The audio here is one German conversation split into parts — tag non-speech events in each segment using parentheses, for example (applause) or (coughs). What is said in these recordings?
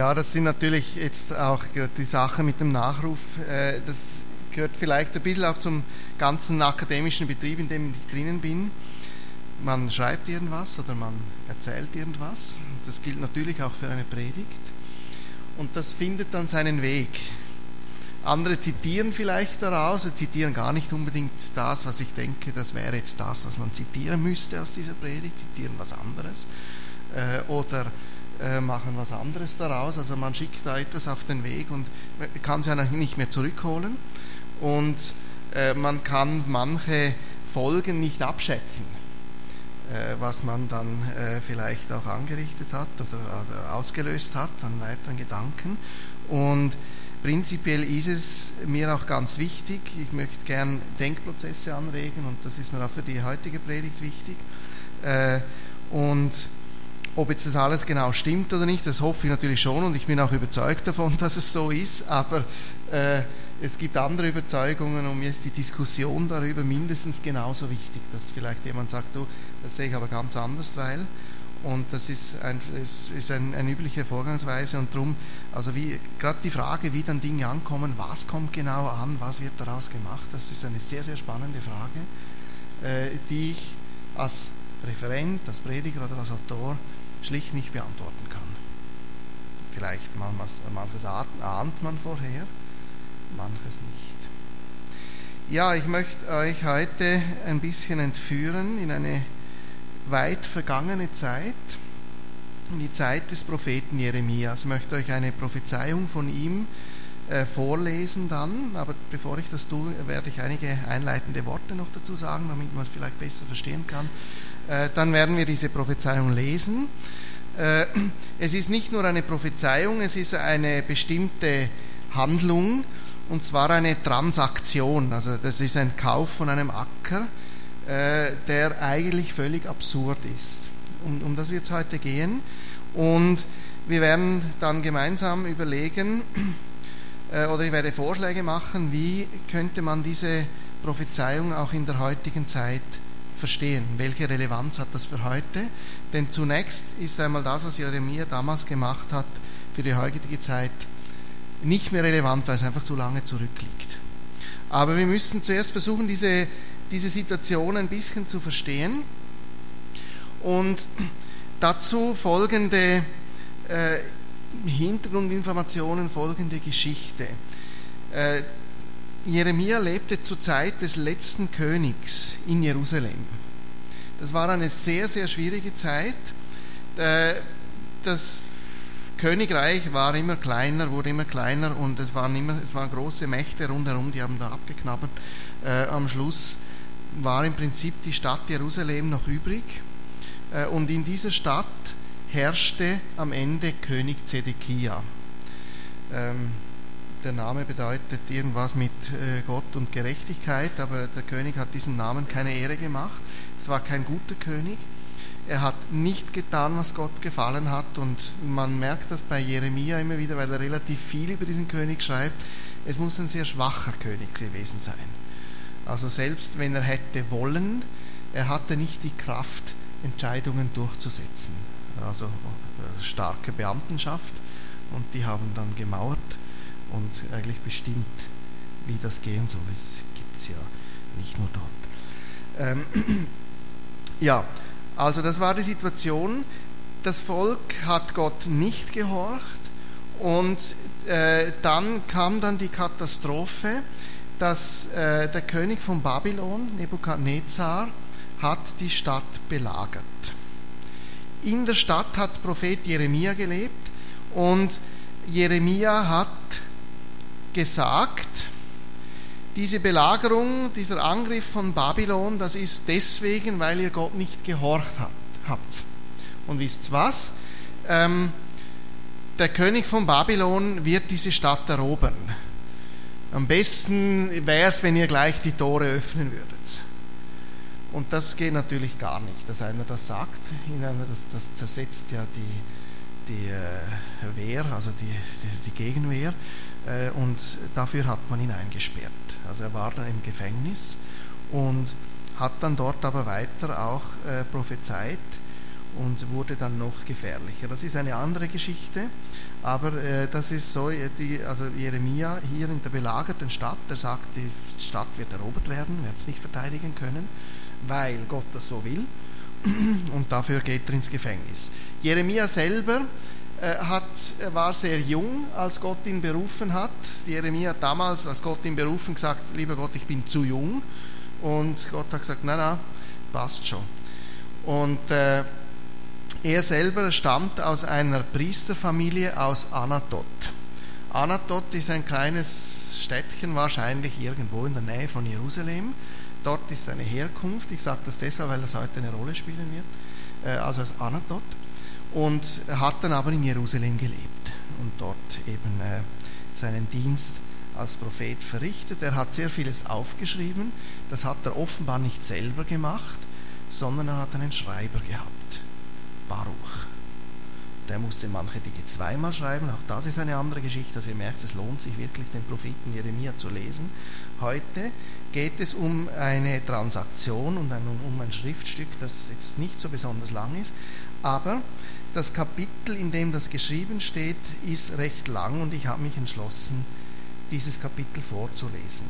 Ja, das sind natürlich jetzt auch die Sache mit dem Nachruf. Äh, das gehört vielleicht ein bisschen auch zum ganzen akademischen Betrieb, in dem ich drinnen bin. Man schreibt irgendwas oder man erzählt irgendwas. Das gilt natürlich auch für eine Predigt. Und das findet dann seinen Weg. Andere zitieren vielleicht daraus, zitieren gar nicht unbedingt das, was ich denke, das wäre jetzt das, was man zitieren müsste aus dieser Predigt, zitieren was anderes. Äh, oder äh, machen was anderes daraus. Also man schickt da etwas auf den Weg und kann es ja nicht mehr zurückholen. Und äh, man kann manche Folgen nicht abschätzen, äh, was man dann vielleicht auch angerichtet hat oder, ausgelöst hat an weiteren Gedanken. Und prinzipiell ist es mir auch ganz wichtig, ich möchte gern Denkprozesse anregen und das ist mir auch für die heutige Predigt wichtig. Und ob jetzt das alles genau stimmt oder nicht, das hoffe ich natürlich schon und ich bin auch überzeugt davon, (laughs) dass es so ist, aber äh, es gibt andere Überzeugungen und mir ist die Diskussion darüber mindestens genauso wichtig, dass vielleicht jemand sagt, du, das sehe ich aber ganz anders, weil und das ist, ein, es ist ein, eine übliche Vorgangsweise und darum, also wie gerade die Frage, wie dann Dinge ankommen, was kommt genau an, was wird daraus gemacht, das ist eine sehr, sehr spannende Frage, äh, die ich als Referent, als Prediger oder als Autor schlicht nicht beantworten kann. Vielleicht manches, ahnt man vorher, manches nicht. Ja, ich möchte euch heute ein bisschen entführen in eine weit vergangene Zeit, in die Zeit des Propheten Jeremias. Ich möchte euch eine Prophezeiung von ihm äh, vorlesen dann, aber bevor ich das tue, werde ich einige einleitende Worte noch dazu sagen, damit man es vielleicht besser verstehen kann. Äh, dann werden wir diese Prophezeiung lesen. Äh, es ist nicht nur eine Prophezeiung, es ist eine bestimmte Handlung, und zwar eine Transaktion. Also das ist ein Kauf von einem Acker, äh, der eigentlich völlig absurd ist. Um, um das wird es heute gehen. Und wir werden dann gemeinsam überlegen, oder ich werde Vorschläge machen, wie könnte man diese Prophezeiung auch in der heutigen Zeit verstehen. Welche Relevanz hat das für heute? Denn zunächst ist einmal das, was Jeremia damals gemacht hat, für die heutige Zeit nicht mehr relevant, weil es einfach zu lange zurückliegt. Aber wir müssen zuerst versuchen, diese, diese Situation ein bisschen zu verstehen. Und dazu folgende äh, Hintergrundinformationen, folgende Geschichte. Äh, Jeremia lebte zur Zeit des letzten Königs in Jerusalem. Das war eine sehr, sehr schwierige Zeit. Äh, das Königreich war immer kleiner, wurde immer kleiner und es waren immer, es waren große Mächte rundherum, die haben da abgeknabbert. Äh, am Schluss war im Prinzip die Stadt Jerusalem noch übrig äh, und in dieser Stadt herrschte am Ende König Zedekia. Der Name bedeutet irgendwas mit äh, Gott und Gerechtigkeit, aber der König hat diesem Namen keine Ehre gemacht. Es war kein guter König. Er hat nicht getan, was Gott gefallen hat. Und man merkt das bei Jeremia immer wieder, weil er relativ viel über diesen König schreibt. Es muss ein sehr schwacher König gewesen sein. Also selbst wenn er hätte wollen, er hatte nicht die Kraft, Entscheidungen durchzusetzen. Also äh, starke Beamtenschaft und die haben dann gemauert und eigentlich bestimmt, wie das gehen soll. Es gibt es ja nicht nur dort. Ähm, (clears throat) ja, also das war die Situation. Das Volk hat Gott nicht gehorcht und äh, dann kam dann die Katastrophe, dass äh, der König von Babylon, Nebukadnezar, hat die Stadt belagert. In der Stadt hat Prophet Jeremia gelebt und Jeremia hat gesagt, diese Belagerung, dieser Angriff von Babylon, das ist deswegen, weil ihr Gott nicht gehorcht habt. Und wisst was? Ähm, der König von Babylon wird diese Stadt erobern. Am besten wäre es, wenn ihr gleich die Tore öffnen würdet. Und das geht natürlich gar nicht, dass einer das sagt. Das, das zersetzt ja die, die äh, Wehr, also die, die, die Gegenwehr. Äh, und dafür hat man ihn eingesperrt. Also er war dann im Gefängnis und hat dann dort aber weiter auch äh, prophezeit und wurde dann noch gefährlicher. Das ist eine andere Geschichte, aber äh, das ist so, die, also Jeremia hier in der belagerten Stadt, der sagt, die Stadt wird erobert werden, wird es nicht verteidigen können, weil Gott das so will (clears throat) und dafür geht er ins Gefängnis. Jeremia selber hat, war sehr jung, als Gott ihn berufen hat. Jeremia hat damals, als Gott ihn berufen, gesagt, lieber Gott, ich bin zu jung. Und Gott hat gesagt, nein, nein, passt schon. Und äh, er selber stammt aus einer Priesterfamilie aus Anatot. Anatot ist ein kleines Städtchen, wahrscheinlich irgendwo in der Nähe von Jerusalem. Dort ist seine Herkunft. Ich sage das deshalb, weil das heute eine Rolle spielen wird. Äh, also aus Anatot. Und hat dann aber in Jerusalem gelebt und dort eben äh, seinen Dienst als Prophet verrichtet. Er hat sehr vieles aufgeschrieben. Das hat er offenbar nicht selber gemacht, sondern er hat einen Schreiber gehabt. Baruch. Der musste manche Dinge zweimal schreiben, auch das ist eine andere Geschichte. Also ihr merkt, es lohnt sich wirklich, den Propheten Jeremia zu lesen. Heute geht es um eine Transaktion und um ein Schriftstück, das jetzt nicht so besonders lang ist, aber das Kapitel, in dem das geschrieben steht, ist recht lang und ich habe mich entschlossen, dieses Kapitel vorzulesen.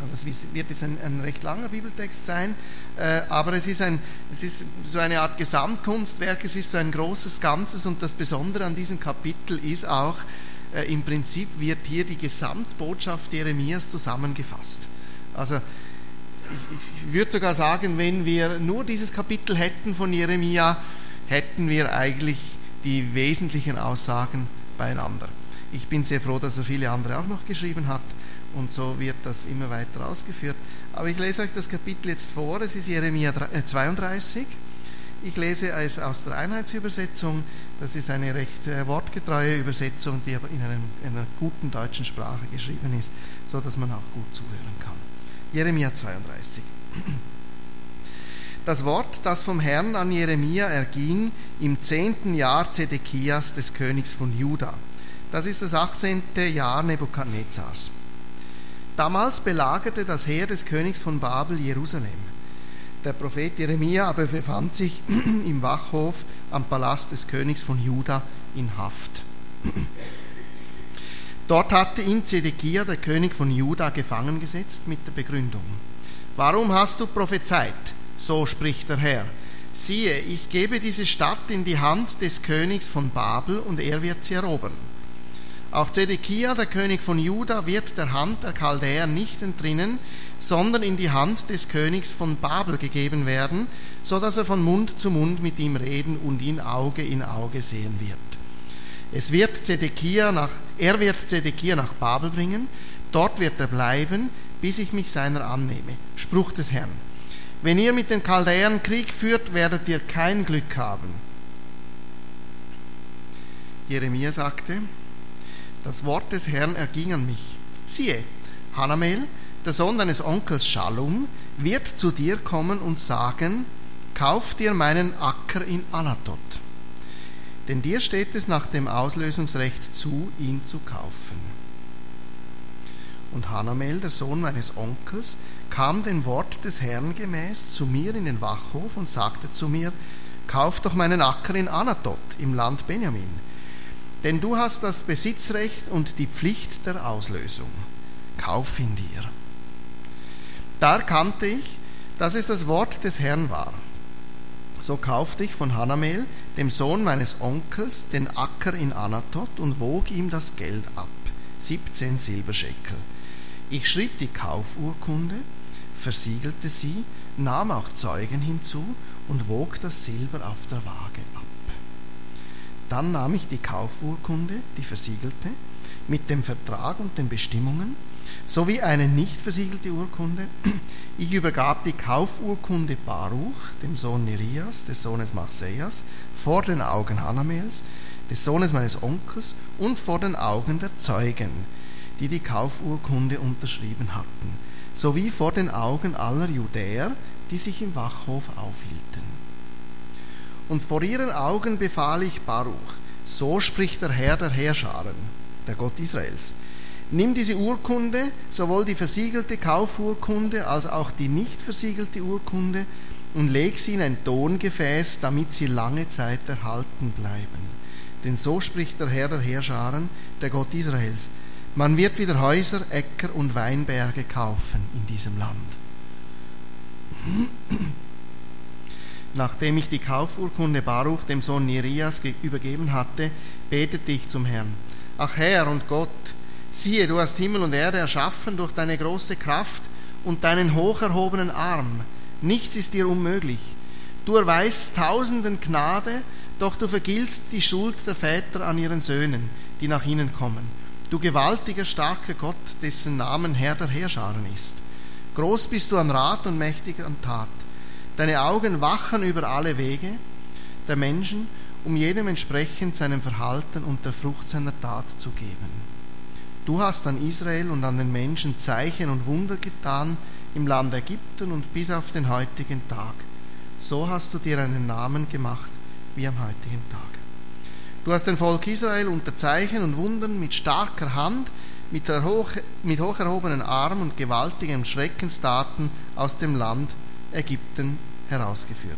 Also es wird jetzt ein, ein, recht langer Bibeltext sein, äh, aber es ist, ein, es ist so eine Art Gesamtkunstwerk, es ist so ein großes Ganzes und das Besondere an diesem Kapitel ist auch, äh, im Prinzip wird hier die Gesamtbotschaft Jeremias zusammengefasst. Also ich, ich würde sogar sagen, wenn wir nur dieses Kapitel hätten von Jeremia, hätten wir eigentlich die wesentlichen Aussagen beieinander. Ich bin sehr froh, dass er viele andere auch noch geschrieben hat und so wird das immer weiter ausgeführt. Aber ich lese euch das Kapitel jetzt vor, es ist Jeremia 32. Äh, ich lese es aus der Einheitsübersetzung, das ist eine recht äh, wortgetreue Übersetzung, die aber in, einem, in einer guten deutschen Sprache geschrieben ist, so dass man auch gut zuhören kann. Jeremia 32. Das Wort, das vom Herrn an Jeremia erging, im zehnten Jahr Zedekias des Königs von Juda. Das ist das 18. Jahr Nebukadnezars. Damals belagerte das Heer des Königs von Babel Jerusalem. Der Prophet Jeremia aber befand sich (clears throat) im Wachhof am Palast des Königs von Juda in Haft. Dort hatte ihn Zedekia, der König von Juda, gefangen gesetzt mit der Begründung: Warum hast du prophezeit? So spricht der Herr. Siehe, ich gebe diese Stadt in die Hand des Königs von Babel und er wird sie erobern. Auch Zedekia, der König von Juda, wird der Hand der Chaldäer nicht entrinnen, sondern in die Hand des Königs von Babel gegeben werden, so dass er von Mund zu Mund mit ihm reden und ihn Auge in Auge sehen wird. Es wird Zedekia nach, er wird Zedekia nach Babel bringen, dort wird er bleiben, bis ich mich seiner annehme. Spruch des Herrn. Wenn ihr mit den Chaldäern Krieg führt, werdet ihr kein Glück haben. Jeremia sagte, das Wort des Herrn erging an mich. Siehe, Hanamel, der Sohn deines Onkels Shalom, wird zu dir kommen und sagen, kauf dir meinen Acker in Anatot. Denn dir steht es nach dem Auslösungsrecht zu, ihn zu kaufen. Und Hanamel, der Sohn meines Onkels, kam dem Wort des Herrn gemäß zu mir in den Wachhof und sagte zu mir, kauf doch meinen Acker in Anatot im Land Benjamin denn du hast das Besitzrecht und die Pflicht der Auslösung. Kauf ihn dir. Da erkannte ich, dass es das Wort des Herrn war. So kaufte ich von Hanamel, dem Sohn meines Onkels, den Acker in Anatot und wog ihm das Geld ab, 17 Silberscheckel. Ich schrieb die Kaufurkunde, versiegelte sie, nahm auch Zeugen hinzu und wog das Silber auf der Waage ab. Dann nahm ich die Kaufurkunde, die versiegelte, mit dem Vertrag und den Bestimmungen, sowie eine nicht versiegelte Urkunde. Ich übergab die Kaufurkunde Baruch, dem Sohn Nerias, des Sohnes Marseillas, vor den Augen Hanamels, des Sohnes meines Onkels und vor den Augen der Zeugen, die die Kaufurkunde unterschrieben hatten, sowie vor den Augen aller Judäer, die sich im Wachhof aufhielten und vor ihren Augen befahl ich Baruch, so spricht der Herr der Herrscharen, der Gott Israels. Nimm diese Urkunde, sowohl die versiegelte Kaufurkunde als auch die nicht versiegelte Urkunde, und leg sie in ein Tongefäß, damit sie lange Zeit erhalten bleiben. Denn so spricht der Herr der Heerscharen, der Gott Israels. Man wird wieder Häuser, Äcker und Weinberge kaufen in diesem Land. Nachdem ich die Kaufurkunde Baruch, dem Sohn Nerias, übergeben hatte, betete ich zum Herrn. Ach Herr und Gott, siehe, du hast Himmel und Erde erschaffen durch deine große Kraft und deinen hocherhobenen Arm. Nichts ist dir unmöglich. Du erweist Tausenden Gnade, doch du vergiltst die Schuld der Väter an ihren Söhnen, die nach ihnen kommen. Du gewaltiger, starker Gott, dessen Namen Herr der Heerscharen ist. Groß bist du an Rat und mächtig an Tat. Deine Augen wachen über alle Wege der Menschen, um jedem entsprechend seinem Verhalten und der Frucht seiner Tat zu geben. Du hast an Israel und an den Menschen Zeichen und Wunder getan im Land Ägypten und bis auf den heutigen Tag. So hast du dir einen Namen gemacht wie am heutigen Tag. Du hast den Volk Israel unter Zeichen und Wundern mit starker Hand, mit, hoch, mit hoch erhobenen Arm und gewaltigen Schreckenstaten aus dem Land Ägypten herausgeführt.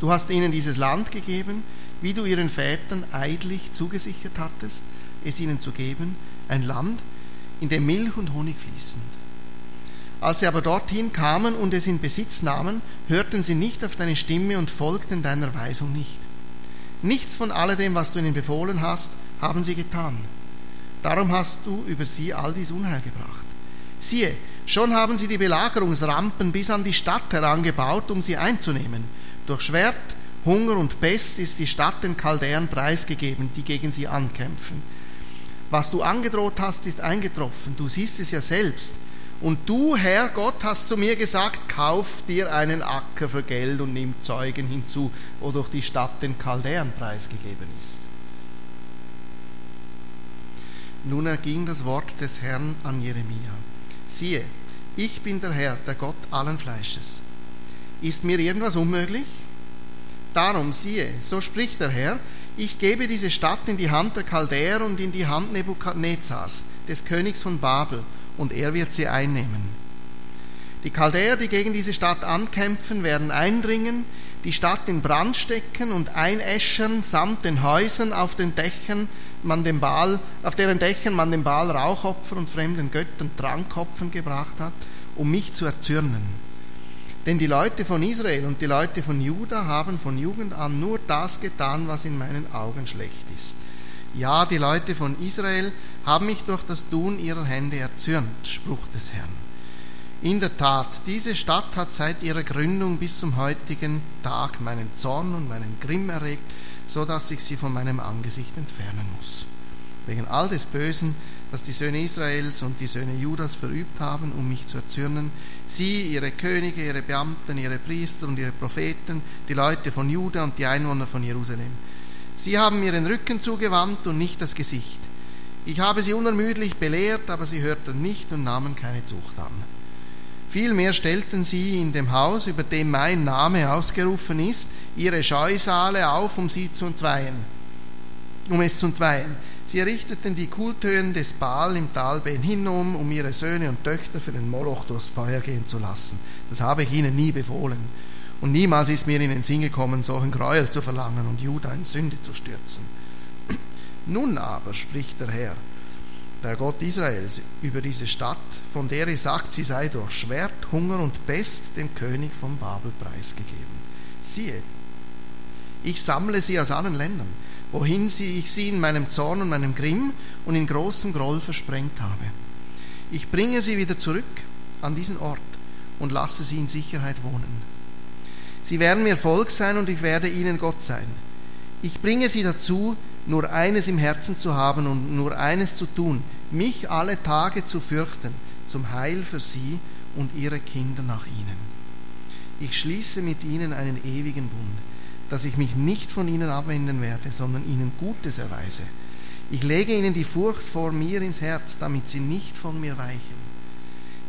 Du hast ihnen dieses Land gegeben, wie du ihren Vätern eidlich zugesichert hattest, es ihnen zu geben, ein Land, in dem Milch und Honig fließen. Als sie aber dorthin kamen und es in Besitz nahmen, hörten sie nicht auf deine Stimme und folgten deiner Weisung nicht. Nichts von alledem, was du ihnen befohlen hast, haben sie getan. Darum hast du über sie all dies Unheil gebracht. Siehe, schon haben sie die Belagerungsrampen bis an die Stadt herangebaut, um sie einzunehmen. Durch Schwert, Hunger und Pest ist die Stadt den Chaldäern preisgegeben, die gegen sie ankämpfen. Was du angedroht hast, ist eingetroffen. Du siehst es ja selbst. Und du, Herr Gott, hast zu mir gesagt, kauf dir einen Acker für Geld und nimm Zeugen hinzu, wodurch die Stadt den Chaldäern preisgegeben ist. Nun erging das Wort des Herrn an Jeremia. Siehe, ich bin der Herr, der Gott allen Fleisches. Ist mir irgendwas unmöglich? Darum, siehe, so spricht der Herr, ich gebe diese Stadt in die Hand der Chaldäer und in die Hand Nebukadnezars, des Königs von Babel, und er wird sie einnehmen. Die Chaldäer, die gegen diese Stadt ankämpfen, werden eindringen, die Stadt in Brand stecken und einäschern samt den Häusern auf den Dächern man dem Baal, auf deren Dächern man dem Baal Rauchopfer und fremden Göttern Trankopfen gebracht hat, um mich zu erzürnen. Denn die Leute von Israel und die Leute von Juda haben von Jugend an nur das getan, was in meinen Augen schlecht ist. Ja, die Leute von Israel haben mich durch das Tun ihrer Hände erzürnt, Spruch des Herrn. In der Tat, diese Stadt hat seit ihrer Gründung bis zum heutigen Tag meinen Zorn und meinen Grimm erregt, so dass ich sie von meinem Angesicht entfernen muss. Wegen all des Bösen, das die Söhne Israels und die Söhne Judas verübt haben, um mich zu erzürnen, sie, ihre Könige, ihre Beamten, ihre Priester und ihre Propheten, die Leute von Juda und die Einwohner von Jerusalem. Sie haben mir den Rücken zugewandt und nicht das Gesicht. Ich habe sie unermüdlich belehrt, aber sie hörten nicht und nahmen keine Zucht an. Vielmehr stellten sie in dem Haus, über dem mein Name ausgerufen ist, ihre Scheusale auf, um sie zu entzweien, um es zu entzweien. Sie errichteten die Kulthöhen des Baal im Tal Hinnom, um ihre Söhne und Töchter für den Moloch durchs Feuer gehen zu lassen. Das habe ich ihnen nie befohlen. Und niemals ist mir in den Sinn gekommen, solchen Gräuel zu verlangen und Juda in Sünde zu stürzen. (clears throat) Nun aber, spricht der Herr, der Gott Israels, über diese Stadt, von der er sagt, sie sei durch Schwert, Hunger und Pest dem König von Babel preisgegeben. Siehe, ich sammle sie aus allen Ländern, wohin sie, ich sie in meinem Zorn und meinem Grimm und in großem Groll versprengt habe. Ich bringe sie wieder zurück an diesen Ort und lasse sie in Sicherheit wohnen. Sie werden mir Volk sein und ich werde ihnen Gott sein. Ich bringe sie dazu, nur eines im Herzen zu haben und nur eines zu tun, mich alle Tage zu fürchten, zum Heil für sie und ihre Kinder nach ihnen. Ich schließe mit ihnen einen ewigen Bund, dass ich mich nicht von ihnen abwenden werde, sondern ihnen Gutes erweise. Ich lege ihnen die Furcht vor mir ins Herz, damit sie nicht von mir weichen.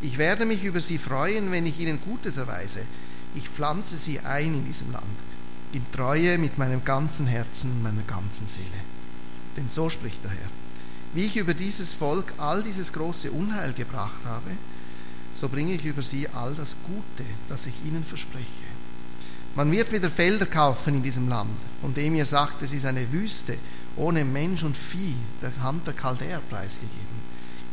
Ich werde mich über sie freuen, wenn ich ihnen Gutes erweise. Ich pflanze sie ein in diesem Land in Treue mit meinem ganzen Herzen und meiner ganzen Seele. Denn so spricht der Herr. Wie ich über dieses Volk all dieses große Unheil gebracht habe, so bringe ich über sie all das Gute, das ich ihnen verspreche. Man wird wieder Felder kaufen in diesem Land, von dem ihr sagt, es ist eine Wüste, ohne Mensch und Vieh, der Hand der Chaldäer preisgegeben.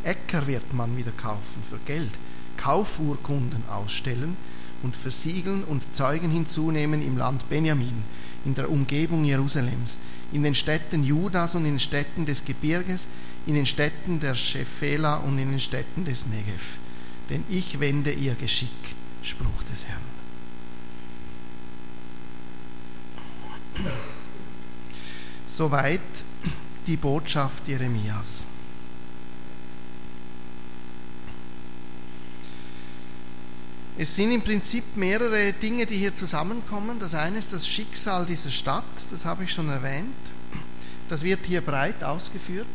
Äcker wird man wieder kaufen für Geld, Kaufurkunden ausstellen und versiegeln und Zeugen hinzunehmen im Land Benjamin, in der Umgebung Jerusalems, in den Städten Judas und in den Städten des Gebirges, in den Städten der Shephela und in den Städten des Negev. Denn ich wende ihr Geschick, Spruch des Herrn. Soweit die Botschaft Jeremias. Es sind im Prinzip mehrere Dinge, die hier zusammenkommen. Das eine ist das Schicksal dieser Stadt, das habe ich schon erwähnt. Das wird hier breit ausgeführt,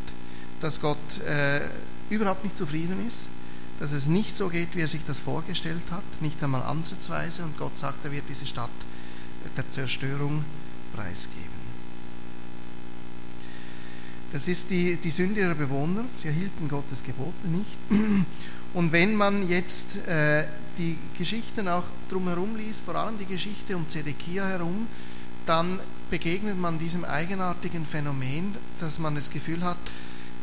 dass Gott äh, überhaupt nicht zufrieden ist, dass es nicht so geht, wie er sich das vorgestellt hat, nicht einmal ansatzweise. Und Gott sagt, er wird diese Stadt der Zerstörung preisgeben. Das ist die, die Sünde ihrer Bewohner. Sie erhielten Gottes Gebote nicht. Und wenn man jetzt äh, die Geschichten auch drumherum liest, vor allem die Geschichte um Zedekia herum, dann begegnet man diesem eigenartigen Phänomen, dass man das Gefühl hat,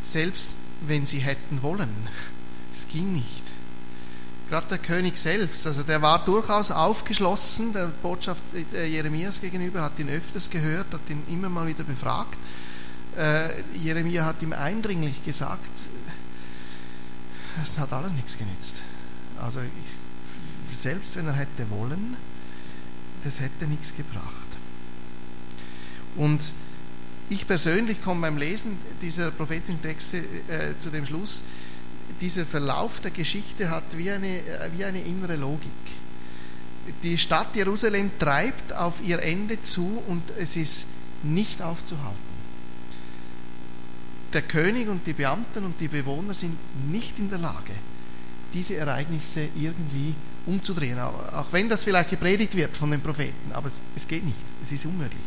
selbst wenn sie hätten wollen, es ging nicht. Gerade der König selbst, also der war durchaus aufgeschlossen, der Botschaft äh, Jeremias gegenüber, hat ihn öfters gehört, hat ihn immer mal wieder befragt. Äh, Jeremia hat ihm eindringlich gesagt, es hat alles nichts genützt. Also ich, selbst wenn er hätte wollen, das hätte nichts gebracht. Und ich persönlich komme beim Lesen dieser prophetischen Texte äh, zu dem Schluss, dieser Verlauf der Geschichte hat wie eine, äh, wie eine innere Logik. Die Stadt Jerusalem treibt auf ihr Ende zu und es ist nicht aufzuhalten. Der König und die Beamten und die Bewohner sind nicht in der Lage, diese Ereignisse irgendwie umzudrehen, auch wenn das vielleicht gepredigt wird von den Propheten, aber es geht nicht, es ist unmöglich.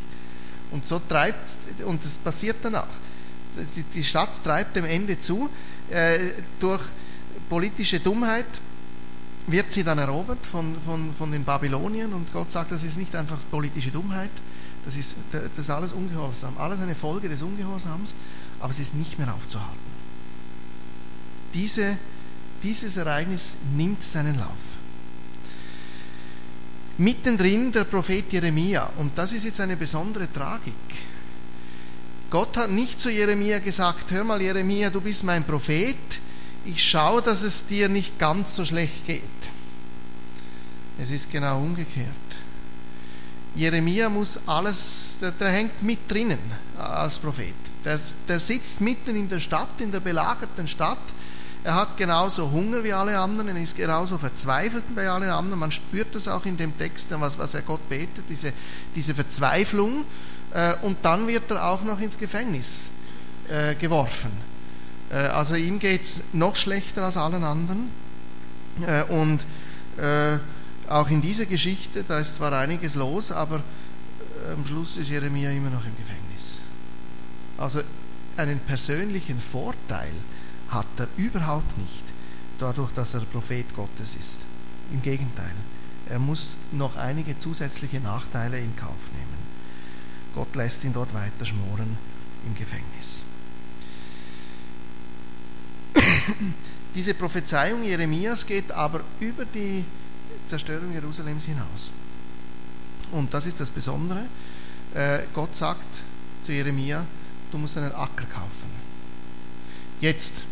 Und so treibt, und es passiert danach, die Stadt treibt dem Ende zu, äh, durch politische Dummheit wird sie dann erobert von, von, von den Babyloniern und Gott sagt, das ist nicht einfach politische Dummheit, das ist, das ist alles Ungehorsam, alles eine Folge des Ungehorsams, aber es ist nicht mehr aufzuhalten. Diese, dieses Ereignis nimmt seinen Lauf. Mittendrin der Prophet Jeremia, und das ist jetzt eine besondere Tragik. Gott hat nicht zu Jeremia gesagt, hör mal Jeremia, du bist mein Prophet, ich schaue, dass es dir nicht ganz so schlecht geht. Es ist genau umgekehrt. Jeremia muss alles, der, der hängt mit drinnen als Prophet. Der, der sitzt mitten in der Stadt, in der belagerten Stadt. Er hat genauso Hunger wie alle anderen, er ist genauso verzweifelt wie alle anderen. Man spürt das auch in dem Text, was, was er Gott betet, diese, diese Verzweiflung. Äh, und dann wird er auch noch ins Gefängnis äh, geworfen. Äh, also ihm geht es noch schlechter als allen anderen. Und auch in dieser Geschichte, da ist zwar einiges los, aber am Schluss ist Jeremia immer noch im Gefängnis. Also einen persönlichen Vorteil hat er überhaupt nicht, dadurch, dass er Prophet Gottes ist. Im Gegenteil, er muss noch einige zusätzliche Nachteile in Kauf nehmen. Gott lässt ihn dort weiter schmoren im Gefängnis. (coughs) Diese Prophezeiung Jeremias geht aber über die Zerstörung Jerusalems hinaus. Und das ist das Besondere. Äh, Gott sagt zu Jeremia, du musst einen Acker kaufen. Jetzt,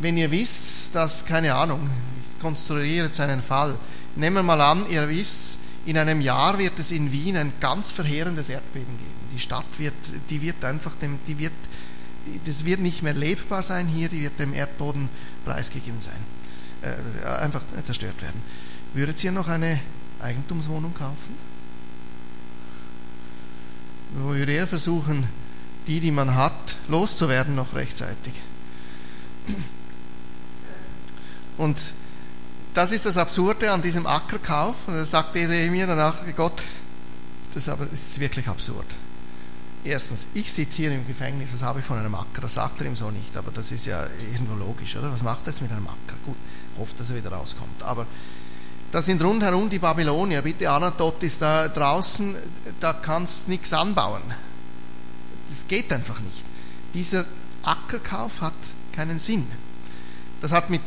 wenn ihr wisst, dass, keine Ahnung, ich konstruiere jetzt einen Fall, nehmen wir mal an, ihr wisst, in einem Jahr wird es in Wien ein ganz verheerendes Erdbeben geben. Die Stadt wird, die wird einfach dem, die wird, das wird nicht mehr lebbar sein hier, die wird dem Erdboden preisgegeben sein äh, einfach zerstört werden. Würdet ihr noch eine Eigentumswohnung kaufen? Würde ihr versuchen, die, die man hat, loszuwerden noch rechtzeitig? Und das ist das Absurde an diesem Ackerkauf. Und da sagt mir danach, Gott, das, aber, das ist wirklich absurd. erstens, ich sitze hier im Gefängnis, das habe ich von einem Acker, das sagt er ihm so nicht, aber das ist ja irgendwo logisch, oder? Was macht er jetzt mit einem Acker? Gut, hofft, dass er wieder rauskommt. Aber da sind rundherum die Babylonier. Bitte, Anatot ist da draußen, da kannst nichts anbauen. Das geht einfach nicht. Dieser Ackerkauf hat keinen Sinn. Das hat mit,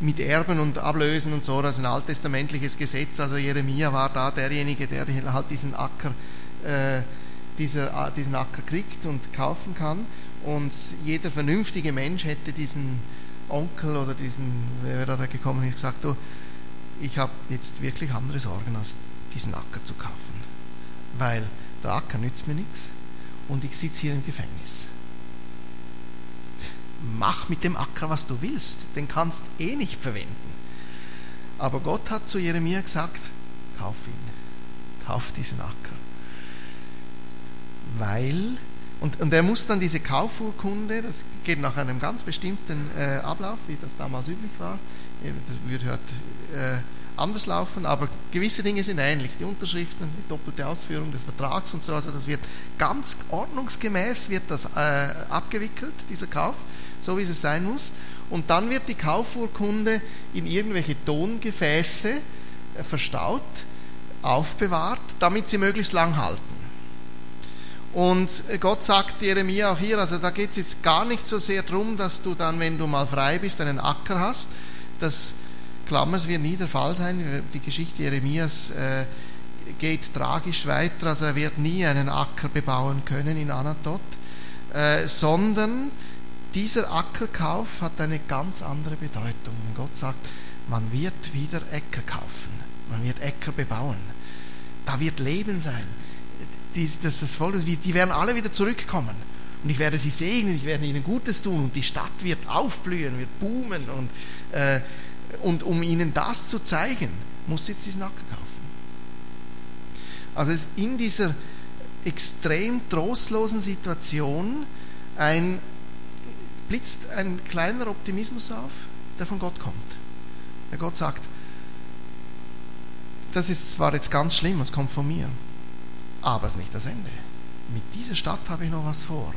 mit Erben und Ablösen und so, das ist ein alttestamentliches Gesetz. Also Jeremia war da derjenige, der halt diesen Acker, äh, dieser, äh, diesen Acker kriegt und kaufen kann. Und jeder vernünftige Mensch hätte diesen Onkel oder diesen, wer da gekommen ist, gesagt, du, ich habe jetzt wirklich andere Sorgen, als diesen Acker zu kaufen. Weil der Acker nützt mir nichts und ich sitze hier im Gefängnis. Mach mit dem Acker, was du willst, den kannst eh nicht verwenden. Aber Gott hat zu Jeremia gesagt, kauf ihn, kauf diesen Acker. Weil, und, und er muss dann diese Kaufurkunde, das geht nach einem ganz bestimmten äh, Ablauf, wie das damals üblich war, das wird heute äh, anders laufen, aber gewisse Dinge sind ähnlich. Die Unterschriften, die doppelte Ausführung des Vertrags und so, also das wird ganz ordnungsgemäß wird das äh, abgewickelt, dieser Kauf, so wie es sein muss. Und dann wird die Kaufurkunde in irgendwelche Tongefäße äh, verstaut, aufbewahrt, damit sie möglichst lang halten. Und Gott sagt Jeremia auch hier, also da geht es jetzt gar nicht so sehr darum, dass du dann, wenn du mal frei bist, einen Acker hast, das Klammers wird nie der Fall sein. Die Geschichte Jeremias äh, geht tragisch weiter, also er wird nie einen Acker bebauen können in Anatot, äh, sondern dieser Ackerkauf hat eine ganz andere Bedeutung. Gott sagt, man wird wieder Äcker kaufen, man wird Äcker bebauen. Da wird Leben sein. Die, das, das Volk, die werden alle wieder zurückkommen. Und ich werde sie segnen, ich werde ihnen Gutes tun und die Stadt wird aufblühen, wird boomen. Und, äh, und um ihnen das zu zeigen, muss sie jetzt diesen Acker kaufen. Also in dieser extrem trostlosen Situation ein, blitzt ein kleiner Optimismus auf, der von Gott kommt. Der Gott sagt, das ist zwar jetzt ganz schlimm, es kommt von mir, aber es ist nicht das Ende. Mit dieser Stadt habe ich noch was vor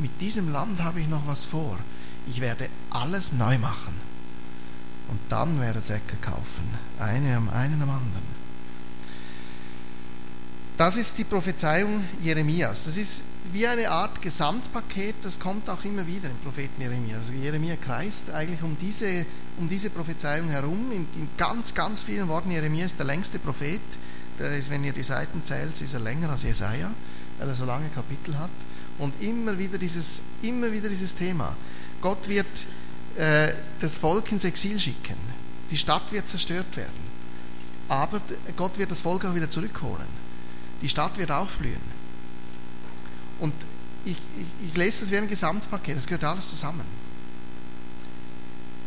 mit diesem Land habe ich noch was vor. Ich werde alles neu machen. Und dann werde Säcke kaufen. Eine am einen am anderen. Das ist die Prophezeiung Jeremias. Das ist wie eine Art Gesamtpaket, das kommt auch immer wieder im Propheten Jeremia. Also Jeremia kreist eigentlich um diese, um diese Prophezeiung herum, in, in ganz, ganz vielen Worten. Jeremia ist der längste Prophet. Der ist, wenn ihr die Seiten zählt, ist er länger als Jesaja, weil er so lange Kapitel hat. Und immer wieder dieses, immer wieder dieses Thema. Gott wird äh, das Volk ins Exil schicken. Die Stadt wird zerstört werden. Aber Gott wird das Volk auch wieder zurückholen. Die Stadt wird aufblühen. Und ich, ich, ich lese das wie ein Gesamtpaket. Das gehört alles zusammen.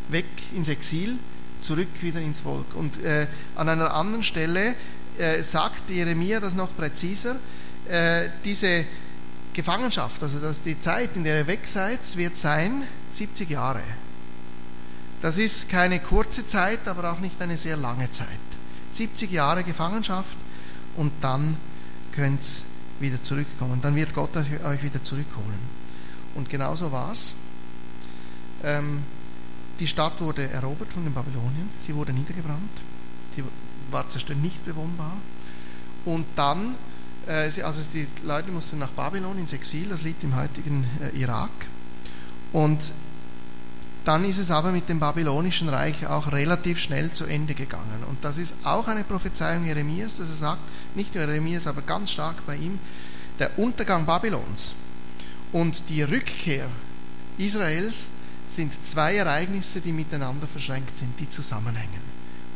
Weg ins Exil, zurück wieder ins Volk. Und äh, an einer anderen Stelle äh, sagt Jeremia das noch präziser. Äh, diese Gefangenschaft, also dass die Zeit, in der ihr weg seid, wird sein 70 Jahre. Das ist keine kurze Zeit, aber auch nicht eine sehr lange Zeit. 70 Jahre Gefangenschaft und dann könnt ihr wieder zurückkommen. Dann wird Gott euch wieder zurückholen. Und genauso war es. Ähm, die Stadt wurde erobert von den Babyloniern. Sie wurde niedergebrannt. Sie war zerstört, nicht bewohnbar. Und dann äh, also die Leute mussten nach Babylon ins Exil, das liegt im heutigen äh, Irak. Und dann ist es aber mit dem babylonischen Reich auch relativ schnell zu Ende gegangen. Und das ist auch eine Prophezeiung Jeremias, dass er sagt, nicht nur Jeremias, aber ganz stark bei ihm, der Untergang Babylons und die Rückkehr Israels sind zwei Ereignisse, die miteinander verschränkt sind, die zusammenhängen.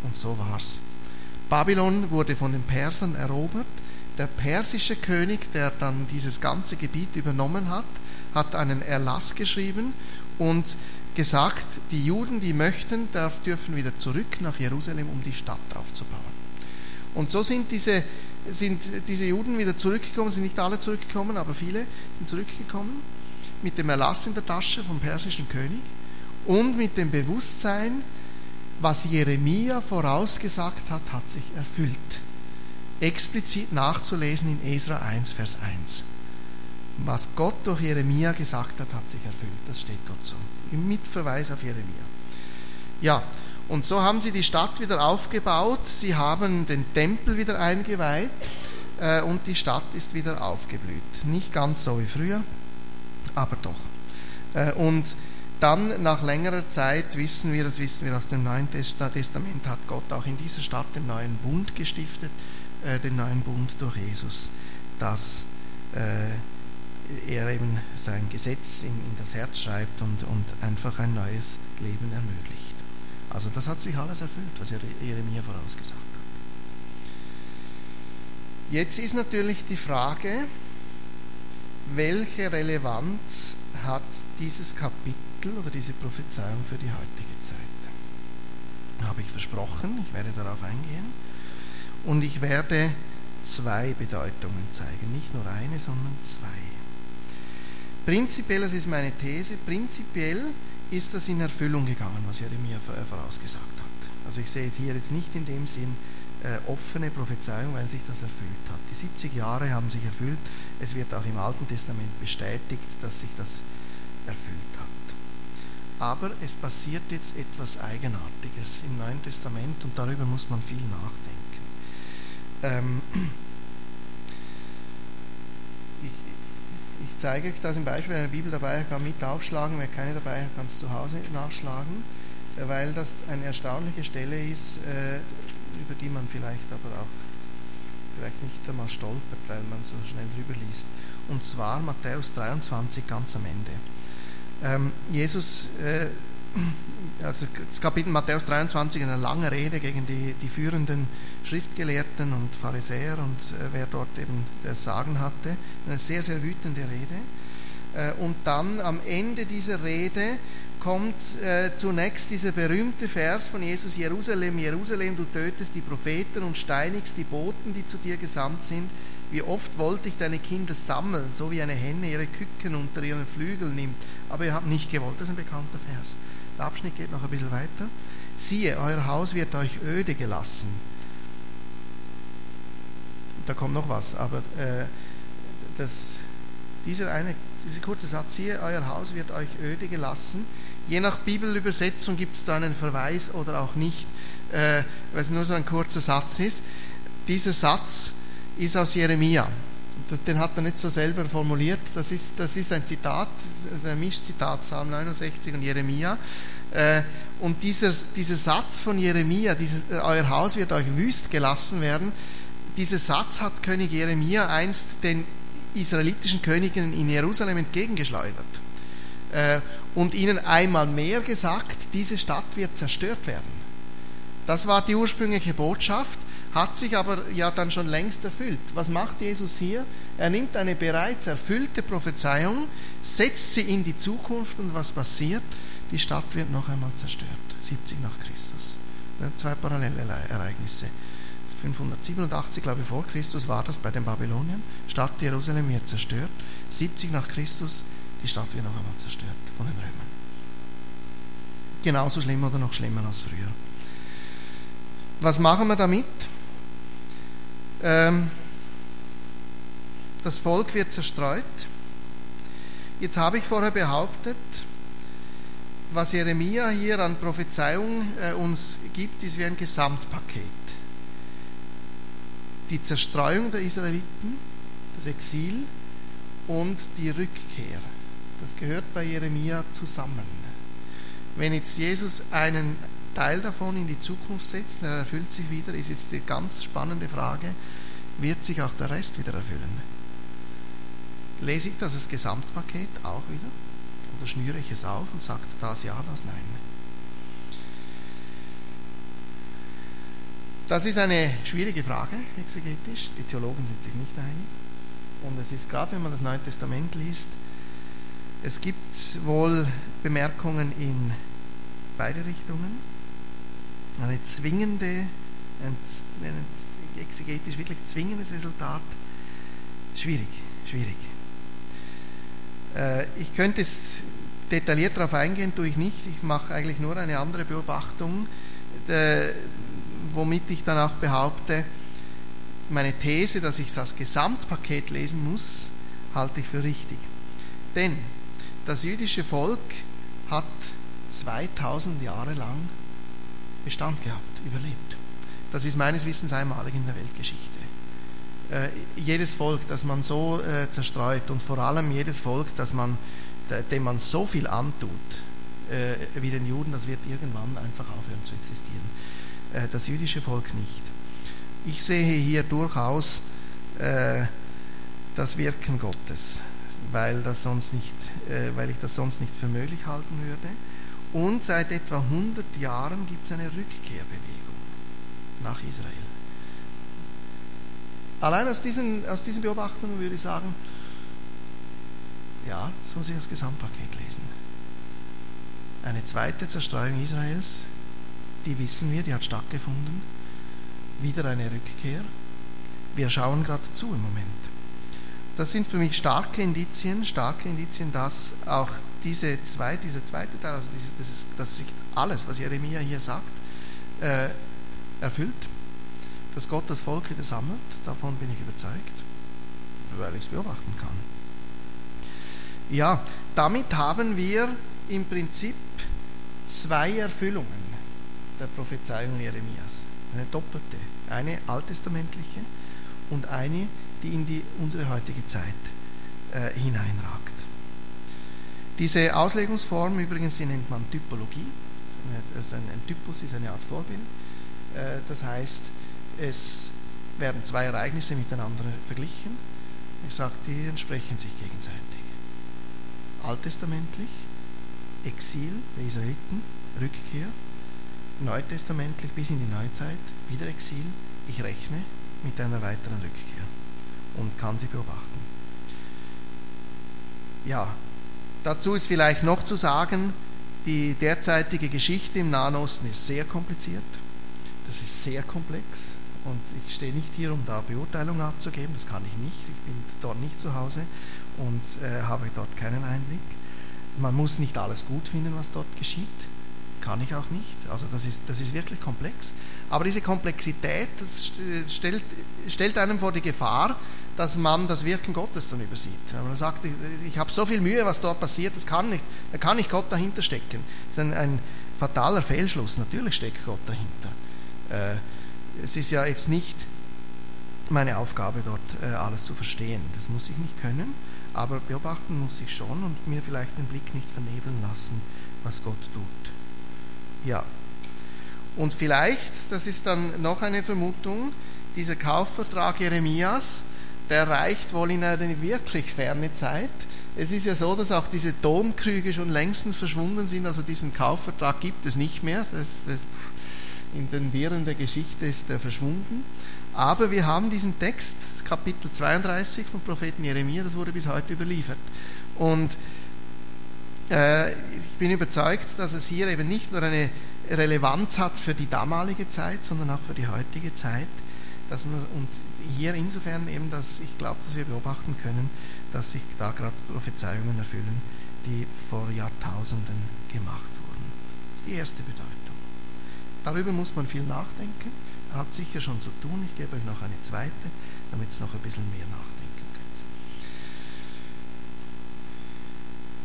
Und so war es. Babylon wurde von den Persern erobert, der persische König, der dann dieses ganze Gebiet übernommen hat, hat einen Erlass geschrieben und gesagt, die Juden, die möchten, darf, dürfen wieder zurück nach Jerusalem, um die Stadt aufzubauen. Und so sind diese, sind diese Juden wieder zurückgekommen, sind nicht alle zurückgekommen, aber viele sind zurückgekommen mit dem Erlass in der Tasche vom persischen König und mit dem Bewusstsein, was Jeremia vorausgesagt hat, hat sich erfüllt explizit nachzulesen in Esra 1, Vers 1. Was Gott durch Jeremia gesagt hat, hat sich erfüllt. Das steht dort so. Mit Verweis auf Jeremia. Ja, und so haben sie die Stadt wieder aufgebaut. Sie haben den Tempel wieder eingeweiht äh, und die Stadt ist wieder aufgeblüht. Nicht ganz so wie früher, aber doch. Äh, und dann nach längerer Zeit wissen wir, das wissen wir aus dem Neuen Testament, hat Gott auch in dieser Stadt den neuen Bund gestiftet, äh, den neuen Bund durch Jesus, dass äh, er eben sein Gesetz in, in das Herz schreibt und, und einfach ein neues Leben ermöglicht. Also das hat sich alles erfüllt, was Jeremia vorausgesagt hat. Jetzt ist natürlich die Frage, welche Relevanz hat dieses Kapitel oder diese Prophezeiung für die heutige Zeit? Habe ich versprochen, ich werde darauf eingehen. Und ich werde zwei Bedeutungen zeigen, nicht nur eine, sondern zwei. Prinzipiell, das ist meine These, prinzipiell ist das in Erfüllung gegangen, was Jeremia vorausgesagt hat. Also ich sehe hier jetzt nicht in dem Sinn äh, offene Prophezeiung, weil sich das erfüllt hat. Die 70 Jahre haben sich erfüllt. Es wird auch im Alten Testament bestätigt, dass sich das erfüllt hat. Aber es passiert jetzt etwas Eigenartiges im Neuen Testament und darüber muss man viel nachdenken. Ähm, ich, ich, zeige euch das im Beispiel, eine Bibel dabei kann mit aufschlagen, wer keine dabei hat, kann es zu Hause nachschlagen, äh, weil das eine erstaunliche Stelle ist, äh, über die man vielleicht aber auch vielleicht nicht einmal stolpert, weil man so schnell drüber liest. Und zwar Matthäus 23 ganz am Ende. Ähm, Jesus, also das Kapitel Matthäus 23, eine lange Rede gegen die, die führenden Schriftgelehrten und Pharisäer und äh, wer dort eben das Sagen hatte. Eine sehr, sehr wütende Rede. Äh, und dann am Ende dieser Rede kommt äh, zunächst dieser berühmte Vers von Jesus, Jerusalem, Jerusalem, du tötest die Propheten und steinigst die Boten, die zu dir gesandt sind. Wie oft wollte ich deine Kinder sammeln, so wie eine Henne ihre Küken unter ihren Flügeln nimmt, aber ihr habt nicht gewollt. Das ist ein bekannter Vers. Der Abschnitt geht noch ein bisschen weiter. Siehe, euer Haus wird euch öde gelassen. Da kommt noch was, aber äh, das, dieser eine, dieser kurze Satz, siehe, euer Haus wird euch öde gelassen. Je nach Bibelübersetzung gibt es da einen Verweis oder auch nicht, äh, weil es nur so ein kurzer Satz ist. Dieser Satz ist aus Jeremia. Das, den hat er nicht so selber formuliert. Das ist, das ist ein Zitat, das ist ein Mischzitat, Psalm 69 und Jeremia. Äh, und dieser, dieser Satz von Jeremia, dieses, äh, euer Haus wird euch wüst gelassen werden, dieser Satz hat König Jeremia einst den israelitischen Königen in Jerusalem entgegengeschleudert. Äh, und ihnen einmal mehr gesagt, diese Stadt wird zerstört werden. Das war die ursprüngliche Botschaft, hat sich aber ja dann schon längst erfüllt. Was macht Jesus hier? Er nimmt eine bereits erfüllte Prophezeiung, setzt sie in die Zukunft und was passiert? Die Stadt wird noch einmal zerstört, 70 nach Christus. Zwei parallele Ereignisse. 587, glaube ich, vor Christus war das bei den Babyloniern. Stadt Jerusalem wird zerstört. 70 nach Christus die Stadt wird noch einmal zerstört von den Römern. Genauso schlimm oder noch schlimmer als früher. Was machen wir damit? Ähm, das Volk wird zerstreut. Jetzt habe ich vorher behauptet, was Jeremia hier an Prophezeiung äh, uns gibt, ist wie ein Gesamtpaket. Die Zerstreuung der Israeliten, das Exil und die Rückkehr das gehört bei Jeremia zusammen. Wenn jetzt Jesus einen Teil davon in die Zukunft setzt, er erfüllt sich wieder, ist jetzt die ganz spannende Frage, wird sich auch der Rest wieder erfüllen? Lese ich das als Gesamtpaket auch wieder? Oder schnüre ich es auf und sage das ja, das nein? Das ist eine schwierige Frage, exegetisch. Die Theologen sind sich nicht einig. Und es ist gerade, wenn man das Neue Testament liest, es gibt wohl Bemerkungen in beide Richtungen. Eine zwingende, ein, exegetisch wirklich zwingendes Resultat. Schwierig, schwierig. Äh, ich könnte es detailliert darauf eingehen, tue ich nicht. Ich mache eigentlich nur eine andere Beobachtung, äh, womit ich dann auch behaupte, meine These, dass ich es als Gesamtpaket lesen muss, halte ich für richtig. Denn das jüdische Volk hat 2000 Jahre lang Bestand gehabt, überlebt. Das ist meines Wissens einmalig in der Weltgeschichte. Äh, jedes Volk, das man so äh, zerstreut und vor allem jedes Volk, das man, dem man so viel antut äh, wie den Juden, das wird irgendwann einfach aufhören zu existieren. Äh, das jüdische Volk nicht. Ich sehe hier durchaus äh, das Wirken Gottes, weil, das sonst nicht, äh, weil ich das sonst nicht für möglich halten würde. Und seit etwa 100 Jahren gibt es eine Rückkehrbewegung nach Israel. Allein aus diesen, aus diesen Beobachtungen würde ich sagen, ja, so muss ich das Gesamtpaket lesen. Eine zweite Zerstreuung Israels, die wissen wir, die hat stattgefunden. Wieder eine Rückkehr. Wir schauen gerade zu im Moment. Das sind für mich starke Indizien, starke Indizien, dass auch diese zwei, dieser zweite Teil, also diese, das ist, dass sich alles, was Jeremia hier sagt, äh, erfüllt, dass Gott das Volk wieder sammelt, davon bin ich überzeugt, weil ich es beobachten kann. Ja, damit haben wir im Prinzip zwei Erfüllungen der Prophezeiung Jeremias. Eine doppelte, eine alttestamentliche und eine, die in die, unsere heutige Zeit äh, hineinragt. Diese Auslegungsform übrigens die nennt man Typologie. Also ein, Typus ist eine Art Vorbild. Äh, das heißt, es werden zwei Ereignisse miteinander verglichen. Ich sage, die entsprechen sich gegenseitig. Alttestamentlich, Exil der Israeliten, Rückkehr, neutestamentlich bis in die Neuzeit, wieder Exil. Ich rechne mit einer weiteren Rückkehr und kann sie beobachten. Ja, dazu ist vielleicht noch zu sagen, die derzeitige Geschichte im Nahen Osten ist sehr kompliziert. Das ist sehr komplex und ich stehe nicht hier, um da Beurteilungen abzugeben. Das kann ich nicht. Ich bin dort nicht zu Hause und äh, habe dort keinen Einblick. Man muss nicht alles gut finden, was dort geschieht kann ich auch nicht. Also das ist, das ist wirklich komplex. Aber diese Komplexität stellt, stellt einem vor die Gefahr, dass man das Wirken Gottes dann übersieht. Wenn man sagt, ich, ich habe so viel Mühe, was dort passiert, das kann nicht, da kann nicht Gott dahinter stecken. Das ist ein, ein fataler Fehlschluss. Natürlich steckt Gott dahinter. Äh, es ist ja jetzt nicht meine Aufgabe, dort äh, alles zu verstehen. Das muss ich nicht können, aber beobachten muss ich schon und mir vielleicht den Blick nicht vernebeln lassen, was Gott tut. Ja. Und vielleicht, das ist dann noch eine Vermutung, dieser Kaufvertrag Jeremias, der reicht wohl in eine wirklich ferne Zeit. Es ist ja so, dass auch diese Tonkrüge schon längstens verschwunden sind, also diesen Kaufvertrag gibt es nicht mehr. Das, das in den Wirren der Geschichte ist er verschwunden. Aber wir haben diesen Text, Kapitel 32 vom Propheten Jeremia, das wurde bis heute überliefert. Und äh, ich bin überzeugt, dass es hier eben nicht nur eine Relevanz hat für die damalige Zeit, sondern auch für die heutige Zeit. Dass man, und hier insofern eben, dass ich glaube, dass wir beobachten können, dass sich da gerade Prophezeiungen erfüllen, die vor Jahrtausenden gemacht wurden. Das ist die erste Bedeutung. Darüber muss man viel nachdenken, hat sicher schon zu tun. Ich gebe euch noch eine zweite, damit es noch ein bisschen mehr nachdenkt.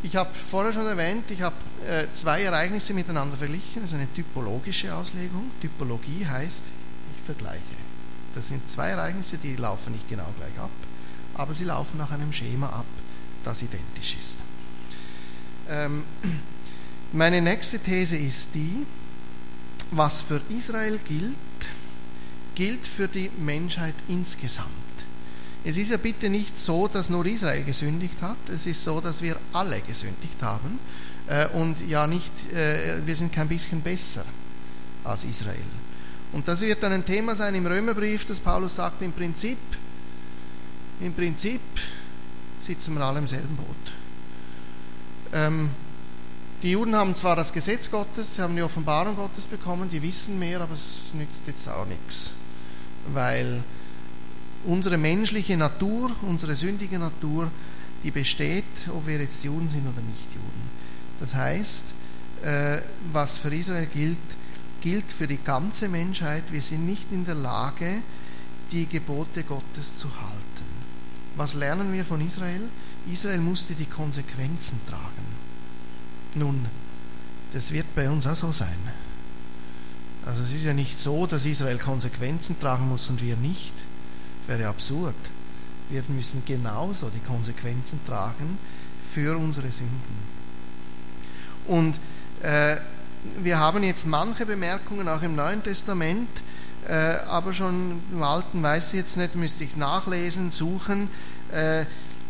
Ich habe vorher schon erwähnt, ich habe äh, zwei Ereignisse miteinander verglichen. Das ist eine typologische Auslegung. Typologie heißt, ich vergleiche. Das sind zwei Ereignisse, die laufen nicht genau gleich ab, aber sie laufen nach einem Schema ab, das identisch ist. Ähm, meine nächste These ist die, was für Israel gilt, gilt für die Menschheit insgesamt. Es ist ja bitte nicht so, dass nur Israel gesündigt hat. Es ist so, dass wir alle gesündigt haben. Äh, und ja, nicht, äh, wir sind kein bisschen besser als Israel. Und das wird dann ein Thema sein im Römerbrief, dass Paulus sagt, im Prinzip, im Prinzip sitzen wir alle im selben Boot. Ähm, die Juden haben zwar das Gesetz Gottes, sie haben die Offenbarung Gottes bekommen, die wissen mehr, aber es nützt jetzt auch nichts. Weil unsere menschliche Natur, unsere sündige Natur, die besteht, ob wir jetzt Juden sind oder nicht Juden. Das heißt, äh, was für Israel gilt, gilt für die ganze Menschheit. Wir sind nicht in der Lage, die Gebote Gottes zu halten. Was lernen wir von Israel? Israel musste die Konsequenzen tragen. Nun, das wird bei uns auch so sein. Also es ist ja nicht so, dass Israel Konsequenzen tragen muss und wir nicht. Das wäre absurd. Wir müssen genauso die Konsequenzen tragen für unsere Sünden. Und äh, wir haben jetzt manche Bemerkungen auch im Neuen Testament, äh, aber schon im Alten weiß ich jetzt nicht, müsste ich nachlesen, suchen. Äh,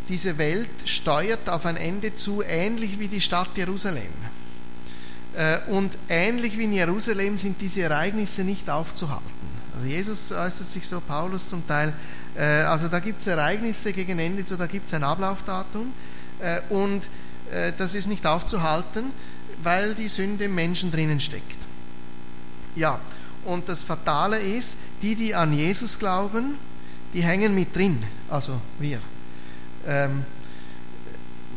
diese Welt steuert auf ein Ende zu, ähnlich wie die Stadt Jerusalem. Äh, und ähnlich wie in Jerusalem sind diese Ereignisse nicht aufzuhalten. Also Jesus äußert sich so, Paulus zum Teil. Äh, also da gibt es Ereignisse gegen Ende, so da gibt es ein Ablaufdatum. Äh, und das ist nicht aufzuhalten, weil die Sünde im Menschen drinnen steckt. Ja, und das Fatale ist, die, die an Jesus glauben, die hängen mit drin, also wir. Ähm,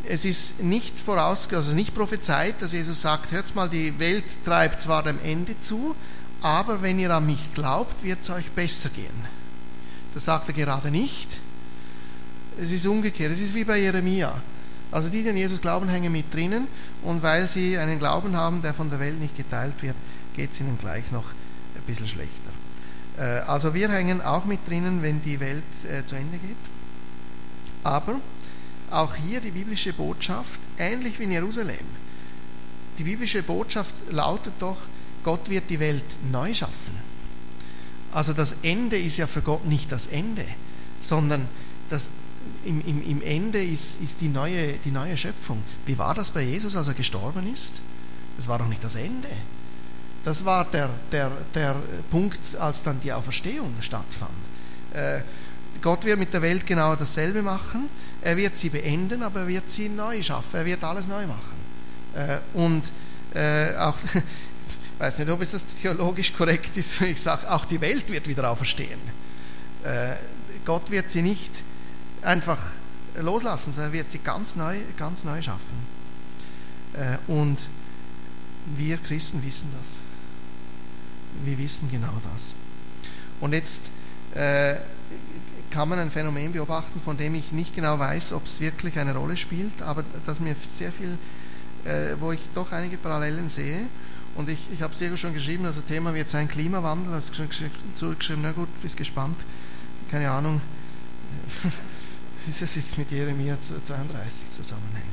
es ist nicht voraus, also nicht prophezeit, dass Jesus sagt, hört mal, die Welt treibt zwar dem Ende zu, aber wenn ihr an mich glaubt, wird es euch besser gehen. Das sagt er gerade nicht. Es ist umgekehrt. Es ist wie bei Jeremia. Also die, die an Jesus glauben, hängen mit drinnen und weil sie einen Glauben haben, der von der Welt nicht geteilt wird, geht es ihnen gleich noch ein bisschen schlechter. Äh, also wir hängen auch mit drinnen, wenn die Welt äh, zu Ende geht. Aber auch hier die biblische Botschaft, ähnlich wie in Jerusalem. Die biblische Botschaft lautet doch, Gott wird die Welt neu schaffen. Also das Ende ist ja für Gott nicht das Ende, sondern das, im, im, im Ende ist, ist die, neue, die neue Schöpfung. Wie war das bei Jesus, als er gestorben ist? Das war doch nicht das Ende. Das war der, der, der Punkt, als dann die Auferstehung stattfand. Äh, Gott wird mit der Welt genau dasselbe machen. Er wird sie beenden, aber er wird sie neu schaffen. Er wird alles neu machen. Äh, und äh, auch, ich (laughs) weiß nicht, ob es das theologisch korrekt ist, wenn (laughs) ich sage, auch die Welt wird wieder auferstehen. Äh, Gott wird sie nicht einfach loslassen, sondern er wird sie ganz neu, ganz neu schaffen. Und wir Christen wissen das. Wir wissen genau das. Und jetzt kann man ein Phänomen beobachten, von dem ich nicht genau weiß, ob es wirklich eine Rolle spielt, aber das mir sehr viel, äh, wo ich doch einige Parallelen sehe. Und ich, ich habe sehr schon geschrieben, also Thema wird sein Klimawandel. Du hast zurückgeschrieben, na gut, bist gespannt. Keine Ahnung, wie es jetzt mit Jeremia 32 zusammenhängt.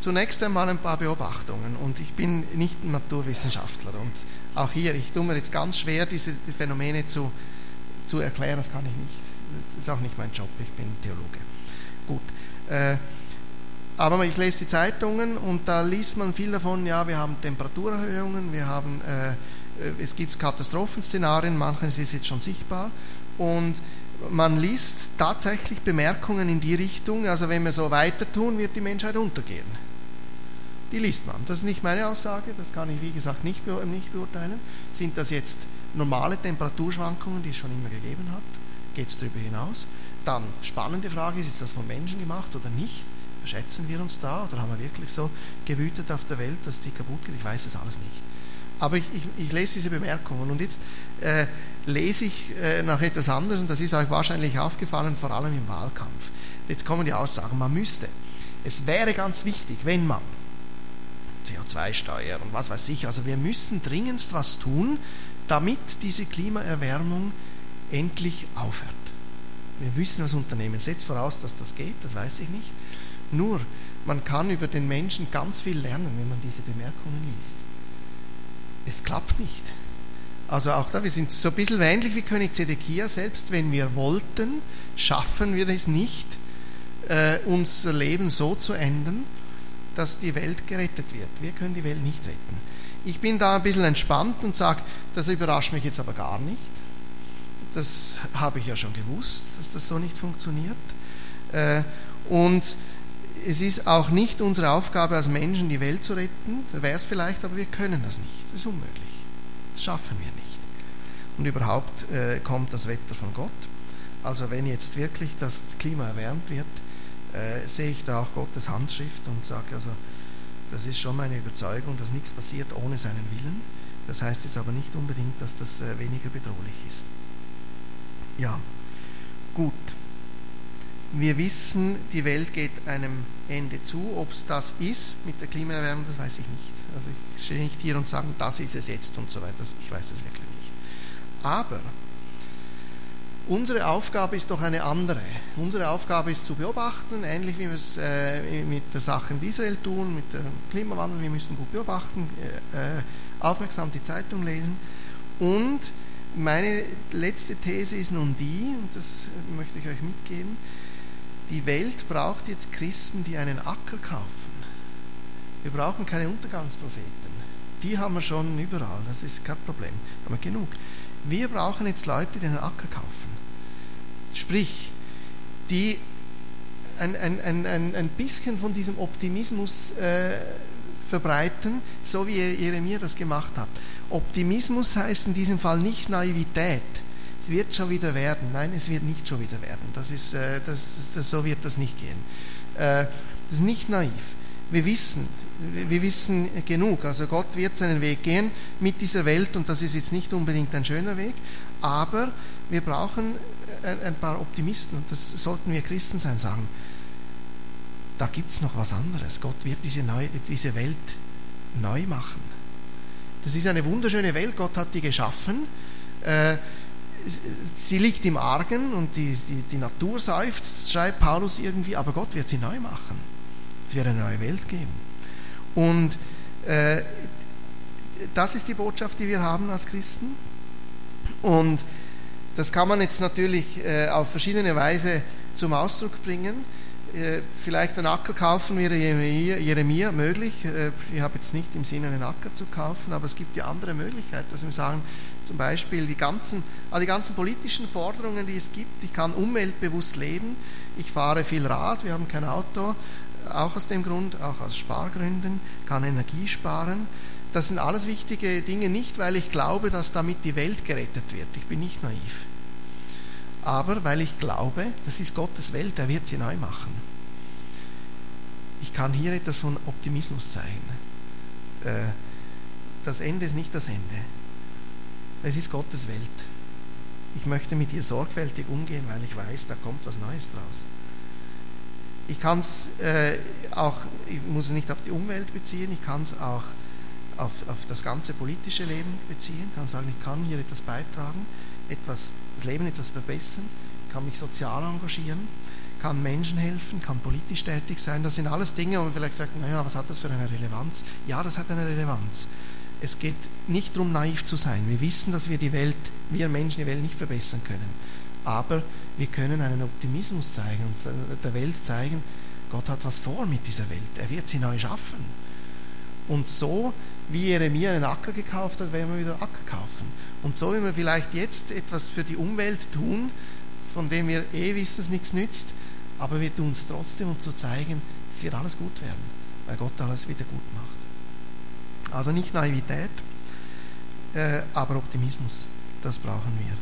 Zunächst einmal ein paar Beobachtungen und ich bin nicht ein Naturwissenschaftler und auch hier, ich tue mir jetzt ganz schwer, diese Phänomene zu, zu erklären, das kann ich nicht. Das ist auch nicht mein Job, ich bin Theologe. Gut. Äh, aber ich lese die Zeitungen und da liest man viel davon, ja, wir haben Temperaturerhöhungen, wir haben, äh, es gibt Katastrophenszenarien, manches ist jetzt schon sichtbar und man liest tatsächlich Bemerkungen in die Richtung, also wenn wir so weiter tun, wird die Menschheit untergehen. Die liest man. Das ist nicht meine Aussage, das kann ich wie gesagt nicht, nicht beurteilen. Sind das jetzt normale Temperaturschwankungen, die es schon immer gegeben hat? geht es darüber hinaus. Dann, spannende Frage ist, ist das von Menschen gemacht oder nicht? Schätzen wir uns da oder haben wir wirklich so gewütet auf der Welt, dass die kaputt geht? Ich weiß es alles nicht. Aber ich, ich, ich lese diese Bemerkungen und jetzt äh, lese ich äh, nach etwas anderes und das ist euch wahrscheinlich aufgefallen, vor allem im Wahlkampf. Jetzt kommen die Aussagen, man müsste. Es wäre ganz wichtig, wenn man CO2-Steuer und was weiß ich, also wir müssen dringendst was tun, damit diese Klimaerwärmung endlich aufhört. Wir wissen als Unternehmen, setzt voraus, dass das geht, das weiß ich nicht. Nur, man kann über den Menschen ganz viel lernen, wenn man diese Bemerkungen liest. Es klappt nicht. Also auch da, wir sind so ein bisschen ähnlich wie König Zedekia, selbst wenn wir wollten, schaffen wir es nicht, äh, unser Leben so zu ändern, dass die Welt gerettet wird. Wir können die Welt nicht retten. Ich bin da ein bisschen entspannt und sage, das überrascht mich jetzt aber gar nicht das habe ich ja schon gewusst, dass das so nicht funktioniert. Äh, und es ist auch nicht unsere Aufgabe als Menschen, die Welt zu retten. Da wäre es vielleicht, aber wir können das nicht. Das ist unmöglich. Das schaffen wir nicht. Und überhaupt äh, kommt das Wetter von Gott. Also wenn jetzt wirklich das Klima erwärmt wird, äh, sehe ich da auch Gottes Handschrift und sage also, das ist schon meine Überzeugung, dass nichts passiert ohne seinen Willen. Das heißt jetzt aber nicht unbedingt, dass das äh, weniger bedrohlich ist. Ja, gut. Wir wissen, die Welt geht einem Ende zu. Ob es das ist mit der Klimaerwärmung, das weiß ich nicht. Also ich stehe nicht hier und sage, das ist es jetzt und so weiter. Ich weiß es wirklich nicht. Aber unsere Aufgabe ist doch eine andere. Unsere Aufgabe ist zu beobachten, ähnlich wie wir es äh, mit der Sache in Israel tun, mit dem Klimawandel. Wir müssen gut beobachten, äh, äh aufmerksam die Zeitung lesen und meine letzte These ist nun die, und das möchte ich euch mitgeben, die Welt braucht jetzt Christen, die einen Acker kaufen. Wir brauchen keine Untergangspropheten. Die haben wir schon überall, das ist kein Problem, haben wir genug. Wir brauchen jetzt Leute, die einen Acker kaufen. Sprich, die ein, ein, ein, ein bisschen von diesem Optimismus äh, verbreiten, so wie Jeremia das gemacht hat. Optimismus heißt in diesem Fall nicht Naivität. Wird schon wieder werden. Nein, es wird nicht schon wieder werden. Das ist, äh, das, das, so wird das nicht gehen. Äh, das ist nicht naiv. Wir wissen, wir wissen genug. Also Gott wird seinen Weg gehen mit dieser Welt und das ist jetzt nicht unbedingt ein schöner Weg, aber wir brauchen ein paar Optimisten und das sollten wir Christen sein, sagen, da gibt es noch was anderes. Gott wird diese, neu, diese Welt neu machen. Das ist eine wunderschöne Welt, Gott hat die geschaffen. Sie liegt im Argen und die, die, die Natur seufzt, schreibt Paulus irgendwie, aber Gott wird sie neu machen. Es wird eine neue Welt geben. Und äh, das ist die Botschaft, die wir haben als Christen. Und das kann man jetzt natürlich äh, auf verschiedene Weise zum Ausdruck bringen. Äh, vielleicht einen Acker kaufen wäre Jeremia, Jeremia möglich. Äh, ich habe jetzt nicht im Sinne, einen Acker zu kaufen, aber es gibt ja andere Möglichkeiten, dass wir sagen, zum Beispiel die ganzen, die ganzen politischen Forderungen, die es gibt. Ich kann umweltbewusst leben, ich fahre viel Rad, wir haben kein Auto, auch aus dem Grund, auch aus Spargründen, kann Energie sparen. Das sind alles wichtige Dinge, nicht weil ich glaube, dass damit die Welt gerettet wird. Ich bin nicht naiv aber weil ich glaube, das ist Gottes Welt, er wird sie neu machen. Ich kann hier etwas von Optimismus zeigen. Äh, das Ende ist nicht das Ende. Es ist Gottes Welt. Ich möchte mit ihr sorgfältig umgehen, weil ich weiß, da kommt was Neues draus. Ich kann es äh, auch, ich muss es nicht auf die Umwelt beziehen, ich kann es auch auf, auf das ganze politische Leben beziehen, kann sagen, ich kann hier etwas beitragen etwas, das Leben etwas verbessern, kann mich sozial engagieren, kann Menschen helfen, kann politisch tätig sein. Das sind alles Dinge, wo man vielleicht sagt, naja, was hat das für eine Relevanz? Ja, das hat eine Relevanz. Es geht nicht darum, naiv zu sein. Wir wissen, dass wir die Welt, wir Menschen die Welt nicht verbessern können. Aber wir können einen Optimismus zeigen und der Welt zeigen, Gott hat was vor mit dieser Welt. Er wird sie neu schaffen. Und so, wie Jeremia einen Acker gekauft hat, werden wir wieder Acker kaufen. Und so wie wir vielleicht jetzt etwas für die Umwelt tun, von dem wir eh wissen, es nichts nützt, aber wir tun es trotzdem, um zu zeigen, es wird alles gut werden, weil Gott alles wieder gut macht. Also nicht Naivität, äh, aber Optimismus, das brauchen wir.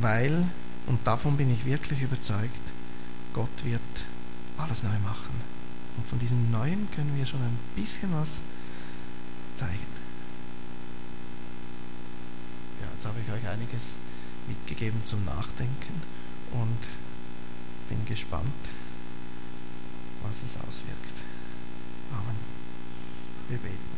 Weil, und davon bin ich wirklich überzeugt, Gott wird alles neu machen. Und von diesem Neuen können wir schon ein bisschen was zeigen. Jetzt habe ich euch einiges mitgegeben zum Nachdenken und bin gespannt, was es auswirkt. Amen. Wir beten.